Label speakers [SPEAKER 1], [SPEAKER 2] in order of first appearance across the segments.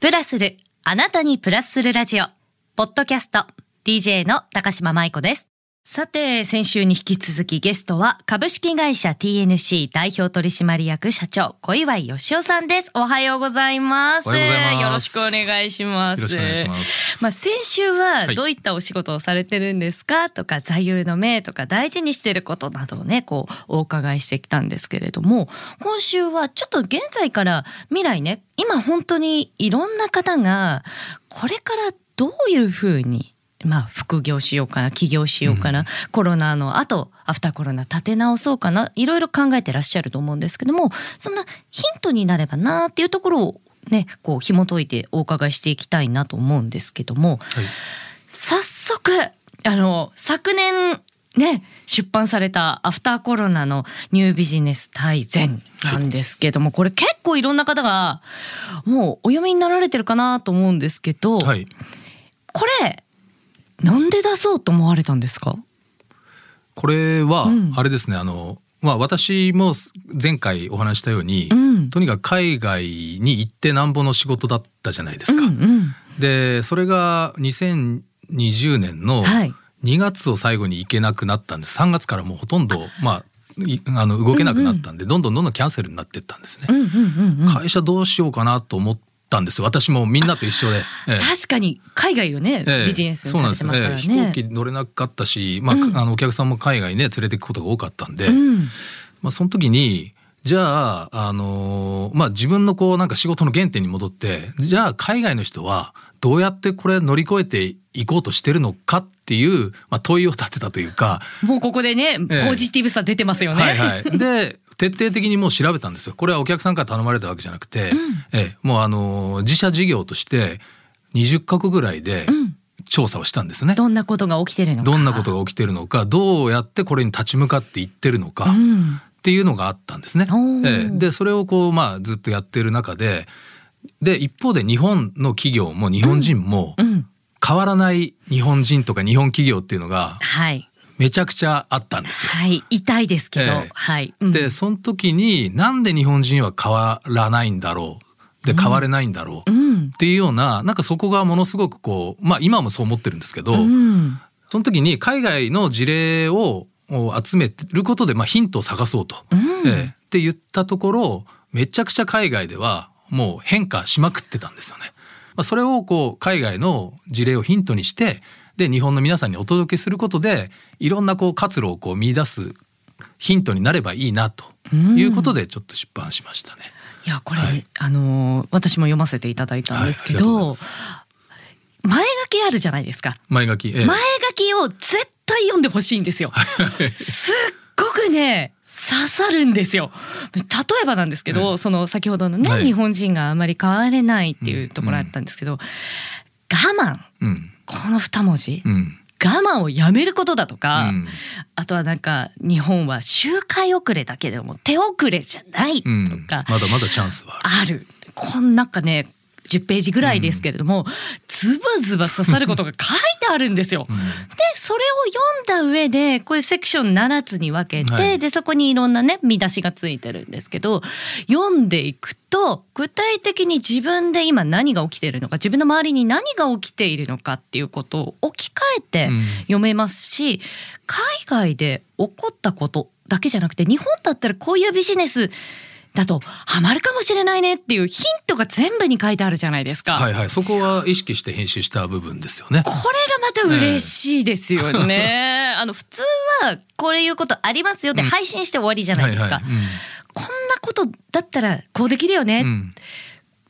[SPEAKER 1] プラスる、あなたにプラスするラジオ。ポッドキャスト、DJ の高島舞子です。さて、先週に引き続きゲストは株式会社 TNC 代表取締役社長小岩井義雄さんです。おはようございます。
[SPEAKER 2] よ
[SPEAKER 1] ろしくお願いします。
[SPEAKER 2] よろしくお願いします。
[SPEAKER 1] まあ、先週はどういったお仕事をされてるんですか、とか座右の銘とか大事にしてることなどをねこうお伺いしてきたんですけれども今週はちょっと現在から未来ね今本当にいろんな方がこれからどういうふうにまあ副業しようかな起業しようかな、コロナの後アフターコロナ立て直そうかないろいろ考えてらっしゃると思うんですけどもそんなヒントになればなっていうところをねこう紐解いてお伺いしていきたいなと思うんですけども、
[SPEAKER 2] はい。
[SPEAKER 1] 早速あの昨年ね出版されたアフターコロナのニュービジネス大全なんですけども、これ結構いろんな方がもうお読みになられてるかなと思うんですけど、
[SPEAKER 2] はい。
[SPEAKER 1] これなんで出そうと思われたんですか？
[SPEAKER 2] これは
[SPEAKER 1] うん
[SPEAKER 2] あれですね。あのまあ私も前回お話ししたように、
[SPEAKER 1] うん
[SPEAKER 2] とにかく海外に行ってなんぼの仕事だったじゃないですか。
[SPEAKER 1] うんうん
[SPEAKER 2] でそれが2020年の
[SPEAKER 1] はい
[SPEAKER 2] 2月を最後に行けなくなったんです。3月からもうほとんどまあいあの動けなくなったんで、どんどんどんどんキャンセルになってたんですね。
[SPEAKER 1] うんうんうんうん
[SPEAKER 2] 会社どうしようかなと思ったんですよ。私もみんなと一緒で。ええ。
[SPEAKER 1] 確かに。海外をね、
[SPEAKER 2] ええ。
[SPEAKER 1] ビジネスされてますからね。
[SPEAKER 2] ええ。飛行機乗れなかったし、まあ
[SPEAKER 1] うん。
[SPEAKER 2] あのお客さんも海外ね連れて行くことが多かったんで、
[SPEAKER 1] うん。
[SPEAKER 2] まあその時にじゃああのーまあ自分のこうなんか仕事の原点に戻ってじゃあ海外の人はどうやってこれ乗り越えていこうとしてるのかっていう、まあ、問いを立てたというか、
[SPEAKER 1] もうここでね、
[SPEAKER 2] え。
[SPEAKER 1] ポジティブさ出てますよね。
[SPEAKER 2] はいはい、で徹底的にもう調べたんですよ。これはお客さんから頼まれたわけじゃなくて、ええもうあのー自社事業として20カ国ぐらいで
[SPEAKER 1] うん
[SPEAKER 2] 調査をしたんですね。
[SPEAKER 1] どんなことが起きてるのか。
[SPEAKER 2] どんなことが起きてるのかどうやってこれに立ち向かっていってるのか、
[SPEAKER 1] うん
[SPEAKER 2] っていうのがあったんですね。ええでそれをこうまあずっとやってる中でで一方で日本の企業も日本人も
[SPEAKER 1] うん。
[SPEAKER 2] 変わらない日本人とか日本企業っていうのが
[SPEAKER 1] はい。
[SPEAKER 2] めちゃくちゃあったんですよ。
[SPEAKER 1] はい。痛いですけど。
[SPEAKER 2] ええ
[SPEAKER 1] はい。うん
[SPEAKER 2] でその時になんで日本人は変わらないんだろうで変われないんだろう、
[SPEAKER 1] うん。
[SPEAKER 2] っていうようななんかそこがものすごくこうまあ今もそう思ってるんですけど、
[SPEAKER 1] うん。
[SPEAKER 2] その時に海外の事例を集めることでまあヒントを探そうと、
[SPEAKER 1] うん
[SPEAKER 2] ええって言ったところめちゃくちゃ海外ではもう変化しまくってたんですよね。まあ、それをこう海外の事例をヒントにしてで日本の皆さんにお届けすることでいろんなこう活路をこう見出すヒントになればいいなということでちょっと出版しましたね。
[SPEAKER 1] いやこれ、
[SPEAKER 2] はい。
[SPEAKER 1] あのー私も読ませていただいたんですけど、
[SPEAKER 2] ござい
[SPEAKER 1] 前書きあるじゃないですか。
[SPEAKER 2] 前書き、ええ。
[SPEAKER 1] 前書きを絶対読んでほしいんですよ。すっごくね刺さるんですよ。例えばなんですけど、
[SPEAKER 2] はい
[SPEAKER 1] その先ほどのね、
[SPEAKER 2] はい。
[SPEAKER 1] 日本人があまり変われないっていうところあったんですけど、我慢。
[SPEAKER 2] うん。
[SPEAKER 1] この二文字、
[SPEAKER 2] うん。
[SPEAKER 1] 我慢をやめることだとか、
[SPEAKER 2] うん。
[SPEAKER 1] あとはなんか日本は周回遅れだけでも手遅れじゃないと
[SPEAKER 2] うん。
[SPEAKER 1] か、
[SPEAKER 2] まだまだチャンスはある。
[SPEAKER 1] ある。こんなんかね10ページぐらいですけれども、ズバズバ刺さることが書いてあるんですよ。
[SPEAKER 2] うん。
[SPEAKER 1] でそれを読んだ上でこれセクション7つに分けて、
[SPEAKER 2] はい。
[SPEAKER 1] でそこにいろんなね見出しがついてるんですけど読んでいくと具体的に自分で今何が起きているのか自分の周りに何が起きているのかっていうことを置き換えて
[SPEAKER 2] うん。
[SPEAKER 1] 読めますし、海外で起こったことだけじゃなくて日本だったらこういうビジネスだとハマるかもしれないねっていうヒントが全部に書いてあるじゃないですか。
[SPEAKER 2] はいはいそこは意識して編集した部分ですよね。
[SPEAKER 1] これがまた嬉しいですよね。あの普通はこれいうことありますよって配信して終わりじゃないですか。こんなことだったらこうできるよね。
[SPEAKER 2] うんうん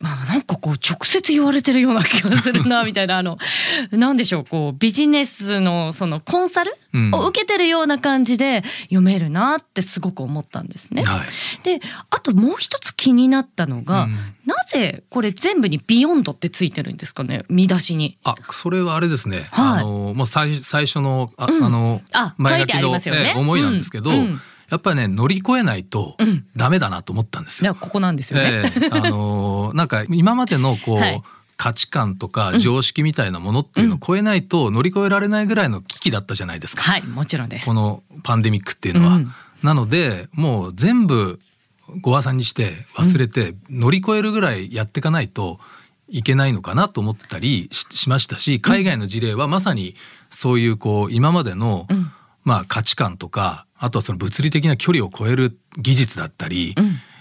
[SPEAKER 1] まあなんかこう直接言われてるような気がするなみたいなあの なんでしょうこうビジネスのそのコンサル
[SPEAKER 2] うん。
[SPEAKER 1] を受けてるような感じで読めるなってすごく思ったんですね。
[SPEAKER 2] はい。
[SPEAKER 1] であともう一つ気になったのが、
[SPEAKER 2] うん。
[SPEAKER 1] なぜこれ全部に「ビヨンド」ってついてるんですかね見出しに。
[SPEAKER 2] あそれはあれですね、
[SPEAKER 1] はい。
[SPEAKER 2] あのもう最最初のあ,、
[SPEAKER 1] うん。
[SPEAKER 2] あ前書
[SPEAKER 1] 書いてあ
[SPEAKER 2] きの、
[SPEAKER 1] りますよね。
[SPEAKER 2] ええ思いなんですけど、
[SPEAKER 1] うん。うん
[SPEAKER 2] やっぱりね乗り越えないと
[SPEAKER 1] うん
[SPEAKER 2] ダメだなと思ったんですよ。
[SPEAKER 1] いやここなんですよね。
[SPEAKER 2] ええあの なんか今までのこう、
[SPEAKER 1] はい
[SPEAKER 2] 価値観とか常識みたいなものっていうのを超えないと乗り越えられないぐらいの危機だったじゃないですか。
[SPEAKER 1] はいもちろんです
[SPEAKER 2] こ。のパンデミックっていうのは。
[SPEAKER 1] うん
[SPEAKER 2] なのでもう全部ご破算にして忘れて乗り越えるぐらいやっていかないといけないのかなと思ったりしましたし海外の事例はまさにそういうこう今までの、まあ、価値観とかあとはその物理的な距離を超える技術だったり、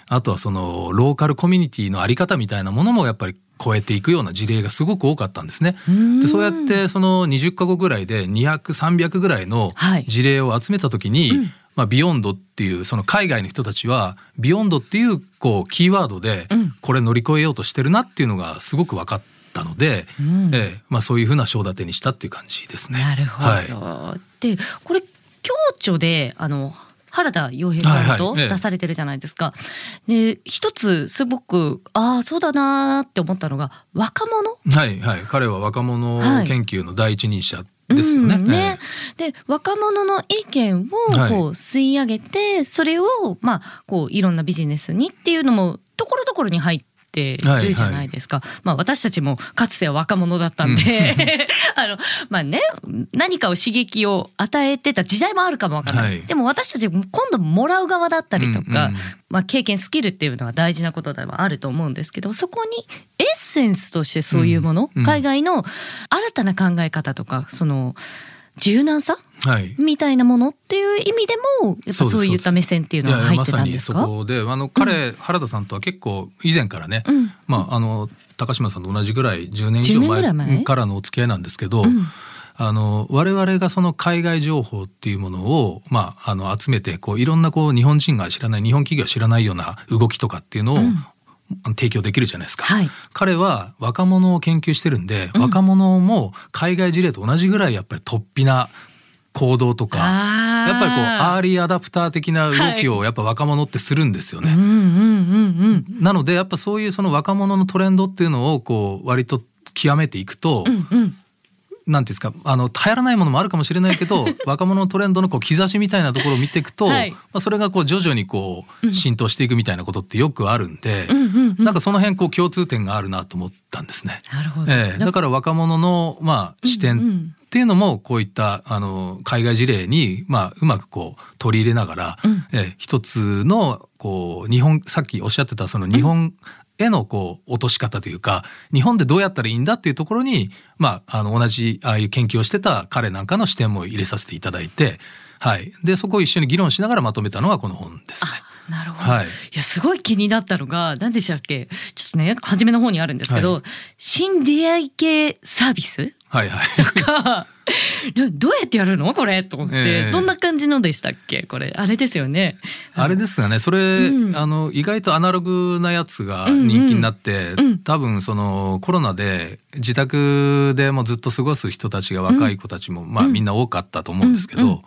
[SPEAKER 2] あとはそのローカルコミュニティの在り方みたいなものもやっぱり超えていくような事例がすごく多かったんですね。でそうやってその20カ国ぐらいで200300ぐらいの事例を集めた時に、はいうん。まあ、 Beyond っていうその海外の人たちは Beyond っていうこうキーワードでこれ乗り越えようとしてるなっていうのがすごく分かったので、うん、ええまあ、そういうふうな章立てにしたっていう感じですね。
[SPEAKER 1] なるほど、はい、でこれ共著であの原田曜平さんと出されてるじゃないですか。はいはい、で一つすごくああそうだなって思ったのが若者？
[SPEAKER 2] はいはい。彼は若者研究の第一人者ですよね。うん、
[SPEAKER 1] ね。で若者の意見をこう吸い上げて、はい、それをまあこういろんなビジネスにっていうのもところどころに入っててるじゃないですか、はいはい、まあ私たちもかつては若者だったんで。あのまあね何かを刺激を与えてた時代もあるかもわからない、はい、でも私たち今度もらう側だったりとか、うんうん、まあ、経験スキルっていうのは大事なことではあると思うんですけどそこにエッセンスとしてそういうもの、うんうん、海外の新たな考え方とかその柔軟さ、はい、みたいなものっていう意味でもやっぱそういった目線っていうのは入ってたんですか？
[SPEAKER 2] まさにそこであの彼、うん、原田さんとは結構以前からね、うん、まああの高島さんと同じぐらい10年以上前からのお付き合いなんですけど、うん、あの我々がその海外情報っていうものを、まあ、あの集めてこういろんなこう日本人が知らない日本企業が知らないような動きとかっていうのを、提供できるじゃないですか、はい、彼は若者を研究してるんで、うん、若者も海外事例と同じぐらいやっぱり突飛な行動とかやっぱりこうアーリーアダプター的な動きをやっぱ若者ってするんですよね。なのでやっぱそういうその若者のトレンドっていうのをこう割と極めていくと、うんうんなんていうんですかあの流行らないものもあるかもしれないけど 若者のトレンドのこう兆しみたいなところを見ていくと、はい、まあ、それがこう徐々にこう浸透していくみたいなことってよくあるんで、うんうんうん、なんかその辺こう共通点があるなと思ったんですね。
[SPEAKER 1] なるほど。
[SPEAKER 2] えー、だから若者のまあ視点っていうのもこういったあの海外事例にまあうまくこう取り入れながら、うん、え一つのこう日本さっきおっしゃってたその日本へのこう落とし方というか日本でどうやったらいいんだっていうところに、まあ、あの同じああいう研究をしてた彼なんかの視点も入れさせていただいて、はい、でそこを一緒に議論しながらまとめたのがこの本ですね。
[SPEAKER 1] なるほど、はい、いやすごい気になったのが何でしたっけ？ちょっとね初めの方にあるんですけど、はい、新出会い系サービス、はいはい、とか どうやってやるの？これ？と思って、えー、どんな感じのでしたっけ？これ。あれですよね。
[SPEAKER 2] あれですがね。それ、うん、あの意外とアナログなやつが人気になって、うん。うん、多分そのコロナで自宅でもずっと過ごす人たちが若い子たちも、まあみんな多かったと思うんですけど、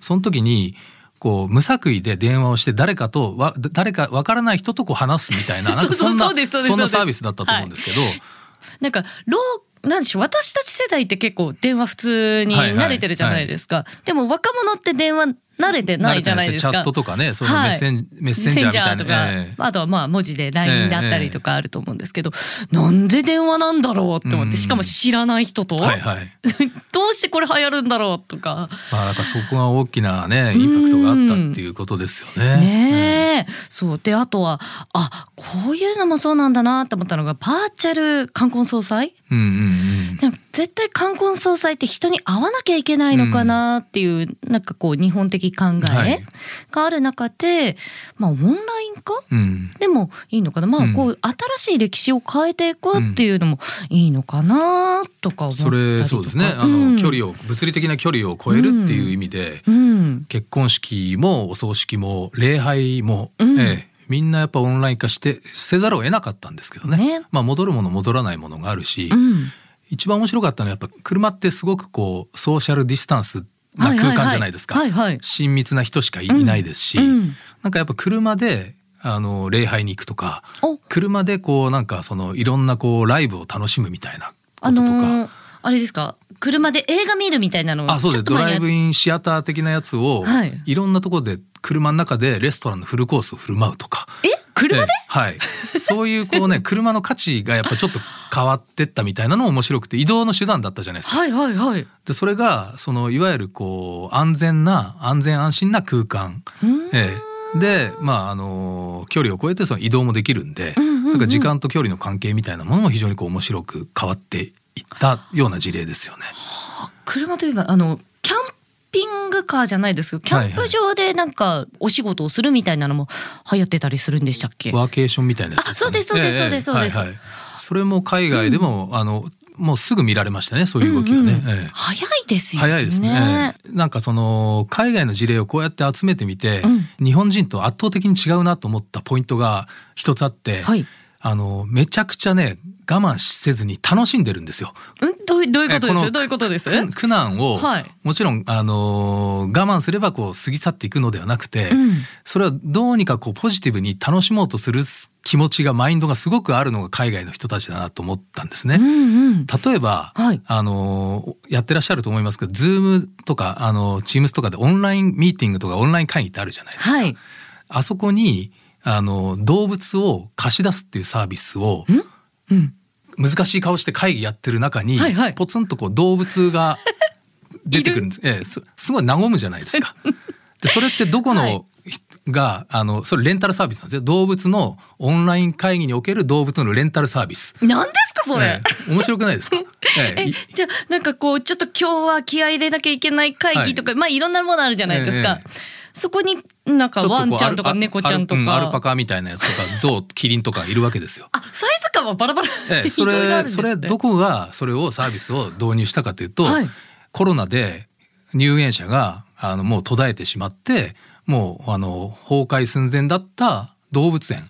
[SPEAKER 2] その時にこう無作為で電話をして誰かとわ誰かわからない人とこう話すみたいな なんかそんなそんなサービスだったと思うんですけど。はい、
[SPEAKER 1] なんかロなんでしょう私たち世代って結構電話普通に慣れてるじゃないですか、はいはいはい、でも若者って電話慣れてないじゃないですか。
[SPEAKER 2] チャットとかね、そのメッセン、はい、メッセンジャーみたいなとか、
[SPEAKER 1] えー、あとはまあ文字で LINE だったりとかあると思うんですけど、えー、なんで電話なんだろうって思って、しかも知らない人と、はいはい、どうしてこれ流行るんだろうとか。
[SPEAKER 2] まあなんかそこが大きなねインパクトがあったっていうことですよね。
[SPEAKER 1] ねえ、そうであとはあこういうのもそうなんだなと思ったのがバーチャル冠婚葬祭。うんうんうん。絶対冠婚葬祭って人に会わなきゃいけないのかなっていう、うん、なんかこう日本的考えがある中で、まあオンライン化、うん、でもいいのかな？まあこう新しい歴史を変えていくっていうのもいいのかなとか思ったりとか、それ
[SPEAKER 2] そうですね。あの、距離を物理的な距離を超えるっていう意味で、結婚式もお葬式も礼拝も、ええみんなやっぱオンライン化してせざるを得なかったんですけどね、ね、まあ戻るもの戻らないものがあるし、うん、一番面白かったのはやっぱ車ってすごくこうソーシャルディスタンスな空間じゃないですか、親密な人しかいないですし、うん。うん、なんかやっぱ車であの礼拝に行くとか車でこうなんかそのいろんなこうライブを楽しむみたいなこととか。あのー
[SPEAKER 1] あれですか？車で映画見るみたいなの
[SPEAKER 2] あそうです。ドライブインシアター的なやつを、はい、いろんなところで車の中でレストランのフルコースを振る舞うとか。
[SPEAKER 1] え車で、
[SPEAKER 2] はい。そういうこうね 車の価値がやっぱちょっと変わってったみたいなのも面白くて移動の手段だったじゃないですか。
[SPEAKER 1] はいはいはい、
[SPEAKER 2] でそれがそのいわゆるこう安全な安全安心な空間、ええ。でまああの距離を超えてその移動もできるんで、
[SPEAKER 1] うんうんうん。
[SPEAKER 2] なんか時間と距離の関係みたいなものも非常にこう面白く変わっていったような事例ですよね。
[SPEAKER 1] 車といえばあのキャンピングカーじゃないですけどキャンプ場でなんかお仕事をするみたいなのも流行ってたりするんでしたっけ、
[SPEAKER 2] ワーケーションみたいなやつですよね。
[SPEAKER 1] あそうですそうですそうです
[SPEAKER 2] はいはい。それも海外でも、あのもうすぐ見られましたねそういう動きはね。
[SPEAKER 1] うんうん
[SPEAKER 2] ええ。
[SPEAKER 1] 早いですよね。
[SPEAKER 2] 早いですね。ええなんかその海外の事例をこうやって集めてみて、日本人と圧倒的に違うなと思ったポイントが一つあって、
[SPEAKER 1] はい
[SPEAKER 2] あのめちゃくちゃね我慢せずに楽しんでるんですよ。
[SPEAKER 1] うん？どういどういうことです？どういうことです？
[SPEAKER 2] 苦苦難を、
[SPEAKER 1] はい。
[SPEAKER 2] もちろんあの我慢すればこう過ぎ去っていくのではなくて、
[SPEAKER 1] うん。
[SPEAKER 2] それはどうにかこうポジティブに楽しもうとする気持ちがマインドがすごくあるのが海外の人たちだなと思ったんですね。
[SPEAKER 1] うんうん。
[SPEAKER 2] 例えば、
[SPEAKER 1] はい。
[SPEAKER 2] あのやってらっしゃると思いますけど Zoom とかあの Teams とかでオンラインミーティングとかオンライン会議ってあるじゃないですか。
[SPEAKER 1] はい。
[SPEAKER 2] あそこにあの動物を貸し出すっていうサービスを
[SPEAKER 1] うん？
[SPEAKER 2] 難しい顔して会議やってる中に、
[SPEAKER 1] はいはい。
[SPEAKER 2] ポツンとこう動物が 出てくるんです。ええ、すすごい和むじゃないですか。でそれってどこの、
[SPEAKER 1] はい。
[SPEAKER 2] があのそれレンタルサービスなんですよ。動物のオンライン会議における動物のレンタルサービス。
[SPEAKER 1] 何ですかそれ、
[SPEAKER 2] ええ。面白くないですか？ええ
[SPEAKER 1] え。
[SPEAKER 2] い
[SPEAKER 1] じゃあなんかこうちょっと今日は気合い入れなきゃいけない会議とか、まあいろんなものあるじゃないですか、
[SPEAKER 2] え
[SPEAKER 1] そこになんかワンちゃんとか猫ちゃんとか
[SPEAKER 2] アルうんアルパカみたいなやつとか ゾウキリンとかいるわけですよ。
[SPEAKER 1] あサイズ感はバラバラ、
[SPEAKER 2] ええ、それそれどこがそれをサービスを導入したかというと、
[SPEAKER 1] はい
[SPEAKER 2] コロナで入園者があのもう途絶えてしまってもうあの崩壊寸前だった動物園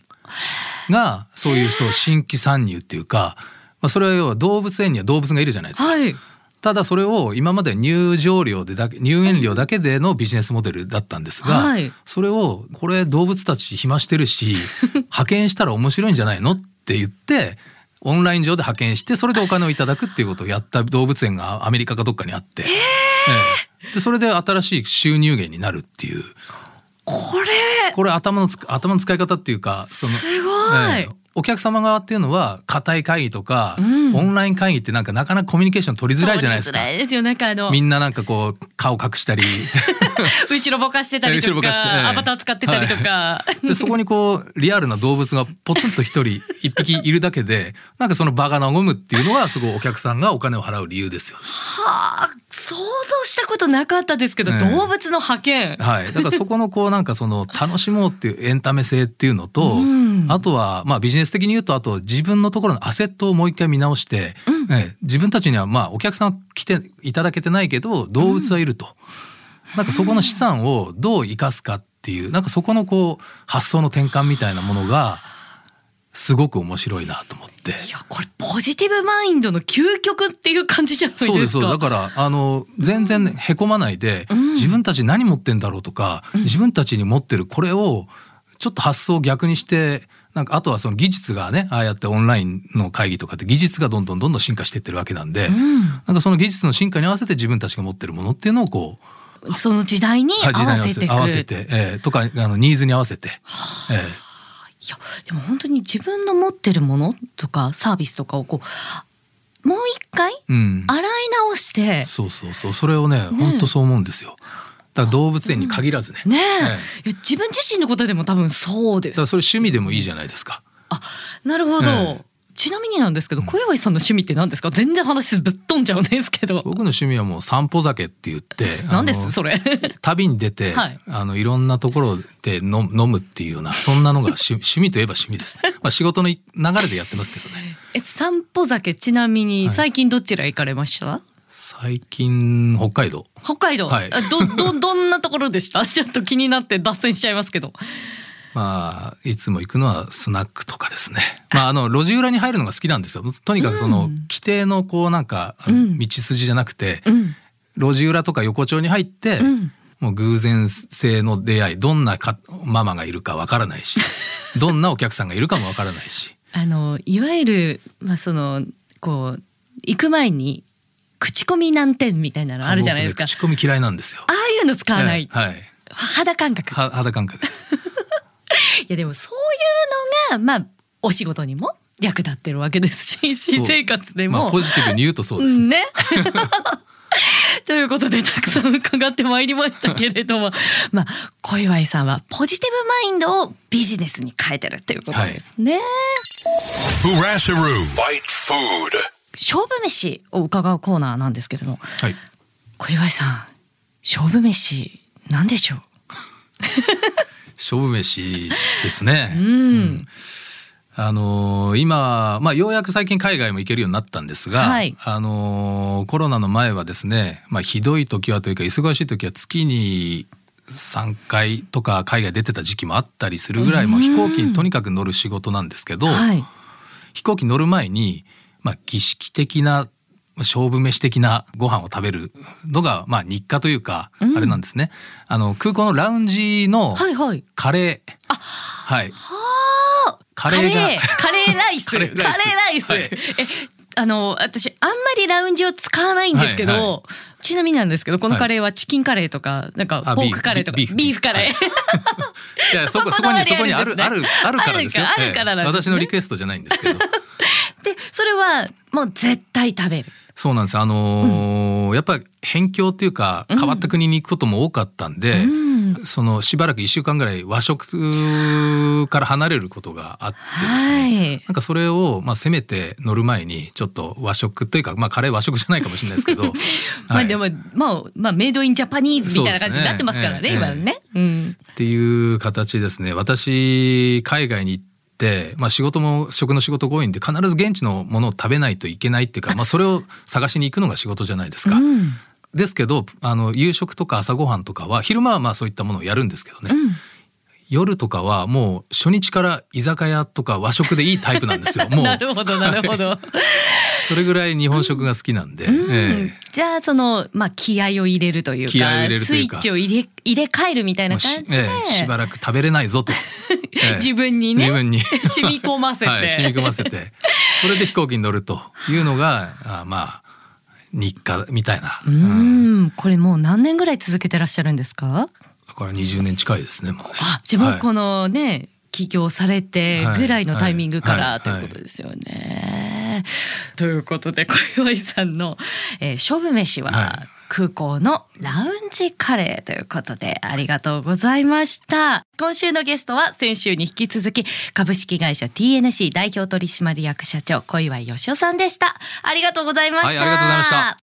[SPEAKER 2] がそういうそう新規参入っていうか、まあ、それは要は動物園には動物がいるじゃないですか。
[SPEAKER 1] はい
[SPEAKER 2] ただそれを今まで入場料でだけ入園料だけでのビジネスモデルだったんですが、
[SPEAKER 1] はい。
[SPEAKER 2] それをこれ動物たち暇してるし 派遣したら面白いんじゃないのって言ってオンライン上で派遣してそれでお金をいただくっていうことをやった動物園がアメリカかどっかにあって、ええ。でそれで新しい収入源になるっていう。
[SPEAKER 1] これ。
[SPEAKER 2] これ頭のつ頭の使い方っていうかその
[SPEAKER 1] すごい、
[SPEAKER 2] ええお客様側っていうのは固い会議とか、
[SPEAKER 1] うん。
[SPEAKER 2] オンライン会議ってなんかなかなかコミュニケーション取りづらいじゃないですか。
[SPEAKER 1] 取りづら。いですよなんかあの
[SPEAKER 2] みんななんかこう顔隠したり。
[SPEAKER 1] 後ろぼかしてたりと
[SPEAKER 2] か
[SPEAKER 1] かアバター使ってたりとか、
[SPEAKER 2] でそこにこうリアルな動物がポツンと一人 一匹いるだけでなんかその場が和むっていうのがすごいお客さんがお金を払う理由ですよね。
[SPEAKER 1] はあ想像したことなかったですけど、
[SPEAKER 2] ええ。
[SPEAKER 1] 動物の派遣
[SPEAKER 2] はい、だからそこのこうなんかその楽しもうっていうエンタメ性っていうのと、
[SPEAKER 1] うん
[SPEAKER 2] あとはまあビジネス的に言うとあと自分のところのアセットをもう一回見直して、ええ自分たちにはまあお客さんは来ていただけてないけど動物はいると、なんかそこの資産をどう生かすかっていうなんかそこのこう発想の転換みたいなものがすごく面白いなと思って。
[SPEAKER 1] いやこれポジティブマインドの究極っていう感じじゃないですか。
[SPEAKER 2] そうですそう。だからあの全然へこまないで、
[SPEAKER 1] うん。
[SPEAKER 2] 自分たち何持ってんだろうとか、自分たちに持ってるこれをちょっと発想を逆にしてなんかあとはその技術がねああやってオンラインの会議とかって技術がどんどんどんどん進化していってるわけなんで、
[SPEAKER 1] うん。
[SPEAKER 2] なんかその技術の進化に合わせて自分たちが持ってるものっていうのをこう
[SPEAKER 1] その時代に
[SPEAKER 2] はい
[SPEAKER 1] 合わせて
[SPEAKER 2] 合わせて、えーとかあのニーズに合わせて、えー
[SPEAKER 1] いやでも本当に自分の持ってるものとかサービスとかをこうもう一回
[SPEAKER 2] うん、
[SPEAKER 1] 洗い直して、
[SPEAKER 2] そうそうそう。それをね。本当そう思うんですよ。だ動物園に限らずね。
[SPEAKER 1] ねえ、
[SPEAKER 2] え
[SPEAKER 1] いや自分自身のことでも多分そうです。
[SPEAKER 2] それ趣味でもいいじゃないですか。
[SPEAKER 1] あなるほど、
[SPEAKER 2] ええ。
[SPEAKER 1] ちなみになんですけど小祝さんの趣味って何ですか？全然話ぶっ飛んじゃうんですけど。
[SPEAKER 2] 僕の趣味はもう散歩酒って言って
[SPEAKER 1] 何です？それ。
[SPEAKER 2] 旅に出て、
[SPEAKER 1] はい。
[SPEAKER 2] あのいろんなところで飲飲むっていうようなそんなのが趣趣味といえば趣味ですね。まあ仕事の流れでやってますけどね。
[SPEAKER 1] え散歩酒ちなみに最近どちら行かれました、
[SPEAKER 2] 最近北海道。
[SPEAKER 1] 北海道、
[SPEAKER 2] はい。
[SPEAKER 1] あどど どんなところでした？ちょっと気になって脱線しちゃいますけど。
[SPEAKER 2] まあいつも行くのはスナックとかですね。まああの路地裏に入るのが好きなんですよ。とにかくその、規定のこうなんか道筋じゃなくて、
[SPEAKER 1] うん。
[SPEAKER 2] 路地裏とか横丁に入って、
[SPEAKER 1] うん。
[SPEAKER 2] もう偶然性の出会いどんなかママがいるかわからないし どんなお客さんがいるかもわからないし。
[SPEAKER 1] あのいわゆるまあそのこう行く前に口コミ難点みたいなのあるじゃないですか、
[SPEAKER 2] 口コミ嫌いなんですよ。
[SPEAKER 1] ああいうの使わない、
[SPEAKER 2] ええはい。
[SPEAKER 1] 肌感覚
[SPEAKER 2] は肌感覚です。
[SPEAKER 1] いやでもそういうのがまあお仕事にも役立ってるわけですし
[SPEAKER 2] そう
[SPEAKER 1] 私生活でも、
[SPEAKER 2] まあポジティブに言うとそうですね。
[SPEAKER 1] ね ということでたくさん伺ってまいりましたけれども まあ小岩井さんはポジティブマインドをビジネスに変えてるということですね。
[SPEAKER 3] Fight Food.
[SPEAKER 1] 勝負飯を伺うコーナーなんですけれども
[SPEAKER 2] はい。
[SPEAKER 1] 小岩井さん勝負飯なんでしょう？
[SPEAKER 2] 勝負飯ですね。
[SPEAKER 1] うん、
[SPEAKER 2] あのー今、まあ、ようやく最近海外も行けるようになったんですが、
[SPEAKER 1] はい。
[SPEAKER 2] あのーコロナの前はですね、まあ、ひどい時はというか忙しい時は月に3回とか海外出てた時期もあったりするぐらいもう飛行機にとにかく乗る仕事なんですけど、
[SPEAKER 1] はい。
[SPEAKER 2] 飛行機乗る前に、まあ、儀式的な勝負飯的なご飯を食べるのが、まあ、日課というか、
[SPEAKER 1] うん。
[SPEAKER 2] あれなんですね。あの空港のラウンジの
[SPEAKER 1] はいはい。
[SPEAKER 2] カレー、はい、
[SPEAKER 1] はあ。
[SPEAKER 2] カレーが
[SPEAKER 1] カレーライス。
[SPEAKER 2] カレーライス。
[SPEAKER 1] カレーライス。
[SPEAKER 2] はい。
[SPEAKER 1] えあの私あんまりラウンジを使わないんですけど、
[SPEAKER 2] はいは
[SPEAKER 1] ちなみになんですけどこの
[SPEAKER 2] はい
[SPEAKER 1] カレーはチキンカレーとかなんか
[SPEAKER 2] あ
[SPEAKER 1] ポークカレーとか
[SPEAKER 2] ビーフ
[SPEAKER 1] カレー、
[SPEAKER 2] い。やそこ
[SPEAKER 1] そこ
[SPEAKER 2] そこにそこにあるある
[SPEAKER 1] ある
[SPEAKER 2] からですよ。
[SPEAKER 1] あるからね。
[SPEAKER 2] ええ。私のリクエストじゃないんですけど。
[SPEAKER 1] でそれはもう絶対食べる。
[SPEAKER 2] そうなんです。あのーやっぱり辺境っていうか変わった国に行くことも多かったんで、
[SPEAKER 1] うん。
[SPEAKER 2] そのしばらく一週間ぐらい和食から離れることがあってですね。
[SPEAKER 1] はい。
[SPEAKER 2] なんかそれをまあせめて乗る前にちょっと和食というかまあカレー和食じゃないかもしれないですけど、はい。
[SPEAKER 1] まあでもまあまあメイドインジャパニーズみたいな感じになってますからね
[SPEAKER 2] ね。
[SPEAKER 1] 今ね、うん。
[SPEAKER 2] っていう形ですね。私海外に行って、まあ、仕事も食の仕事が多いんで必ず現地のものを食べないといけないっていうか、まあ、それを探しに行くのが仕事じゃないですか。
[SPEAKER 1] うん。
[SPEAKER 2] ですけどあの夕食とか朝ごはんとかは昼間はまあそういったものをやるんですけどね、
[SPEAKER 1] うん
[SPEAKER 2] 夜とかはもう初日から居酒屋とか和食でいいタイプなんですよ。もう。
[SPEAKER 1] なるほどなるほど、
[SPEAKER 2] それぐらい日本食が好きなんで、
[SPEAKER 1] うん。
[SPEAKER 2] ええ。
[SPEAKER 1] じゃあそのまあ気合を入れるというか
[SPEAKER 2] 気合を入れると
[SPEAKER 1] スイ
[SPEAKER 2] いうか。
[SPEAKER 1] ッチを入れ入れ替えるみたいな感じで、
[SPEAKER 2] ええしばらく食べれないぞと、ええ。
[SPEAKER 1] 自分にね。
[SPEAKER 2] 自分に。
[SPEAKER 1] 染み込ませて、
[SPEAKER 2] はい、染み込ませて。それで飛行機に乗るというのがあまあ日課みたいな、
[SPEAKER 1] う
[SPEAKER 2] うん
[SPEAKER 1] ん。これもう何年ぐらい続けてらっしゃるんですか？
[SPEAKER 2] だから20年近いですねもうね。
[SPEAKER 1] あじゃあもう
[SPEAKER 2] はい。
[SPEAKER 1] このね、起業されてぐらいのタイミングから、
[SPEAKER 2] はい。
[SPEAKER 1] ということですよね。ということで小岩井さんの、えー、勝負飯は、
[SPEAKER 2] はい。
[SPEAKER 1] 空港のラウンジカレーということでありがとうございました。今週のゲストは先週に引き続き株式会社 TNC 代表取締役社長小岩井義雄さんでした。ありがとうございました、
[SPEAKER 2] はいありがとうございました